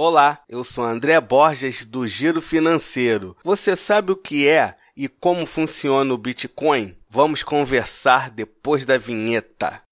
Olá, eu sou André Borges do Giro Financeiro. Você sabe o que é e como funciona o Bitcoin? Vamos conversar depois da vinheta.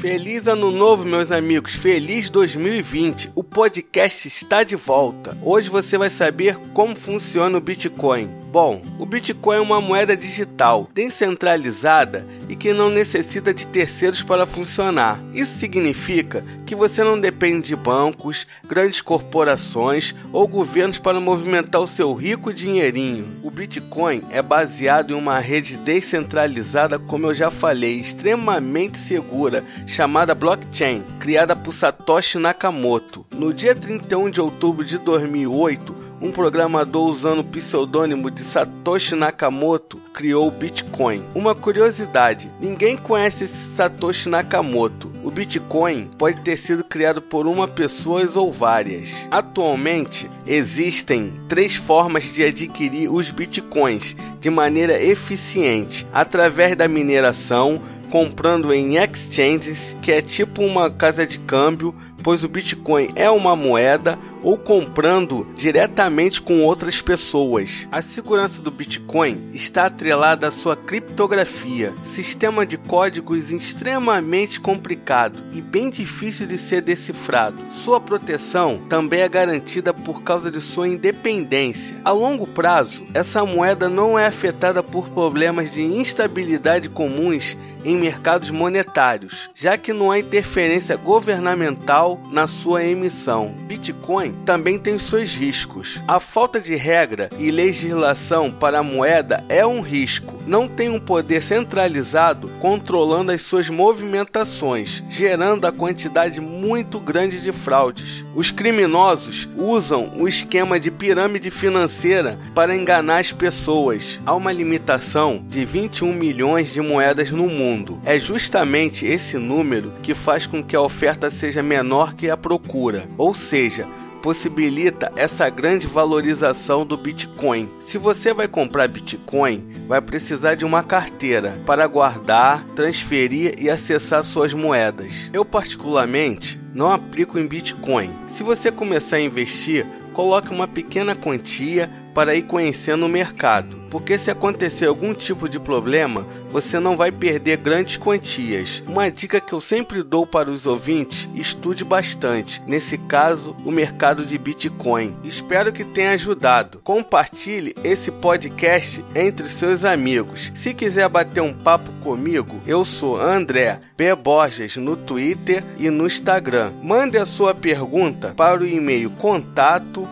Feliz ano novo, meus amigos. Feliz 2020. O podcast está de volta. Hoje você vai saber como funciona o Bitcoin. Bom, o Bitcoin é uma moeda digital, descentralizada e que não necessita de terceiros para funcionar. Isso significa que você não depende de bancos, grandes corporações ou governos para movimentar o seu rico dinheirinho. O Bitcoin é baseado em uma rede descentralizada, como eu já falei, extremamente segura, chamada blockchain, criada por Satoshi Nakamoto. No dia 31 de outubro de 2008, um programador usando o pseudônimo de Satoshi Nakamoto criou o Bitcoin. Uma curiosidade: ninguém conhece esse Satoshi Nakamoto. O Bitcoin pode ter sido criado por uma pessoa ou várias. Atualmente, existem três formas de adquirir os Bitcoins de maneira eficiente: através da mineração, comprando em exchanges, que é tipo uma casa de câmbio, pois o Bitcoin é uma moeda ou comprando diretamente com outras pessoas. A segurança do Bitcoin está atrelada à sua criptografia, sistema de códigos extremamente complicado e bem difícil de ser decifrado. Sua proteção também é garantida por causa de sua independência. A longo prazo, essa moeda não é afetada por problemas de instabilidade comuns em mercados monetários, já que não há interferência governamental na sua emissão. Bitcoin também tem seus riscos. A falta de regra e legislação para a moeda é um risco. Não tem um poder centralizado controlando as suas movimentações, gerando a quantidade muito grande de fraudes. Os criminosos usam o esquema de pirâmide financeira para enganar as pessoas. Há uma limitação de 21 milhões de moedas no mundo. É justamente esse número que faz com que a oferta seja menor que a procura, ou seja, possibilita essa grande valorização do Bitcoin. Se você vai comprar Bitcoin, vai precisar de uma carteira para guardar, transferir e acessar suas moedas. Eu, particularmente, não aplico em Bitcoin. Se você começar a investir, coloque uma pequena quantia para ir conhecendo o mercado, porque se acontecer algum tipo de problema, você não vai perder grandes quantias. Uma dica que eu sempre dou para os ouvintes: estude bastante, nesse caso, o mercado de Bitcoin. Espero que tenha ajudado. Compartilhe esse podcast entre seus amigos. Se quiser bater um papo comigo, eu sou André B. Borges no Twitter e no Instagram. Mande a sua pergunta para o e-mail contato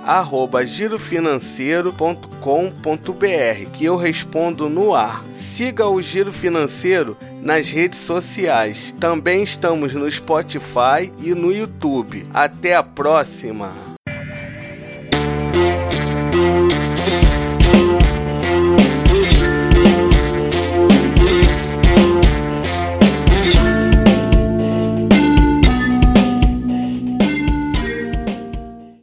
girofinanceiro.com.br que eu respondo no ar. Siga o Giro Financeiro nas redes sociais. Também estamos no Spotify e no YouTube. Até a próxima!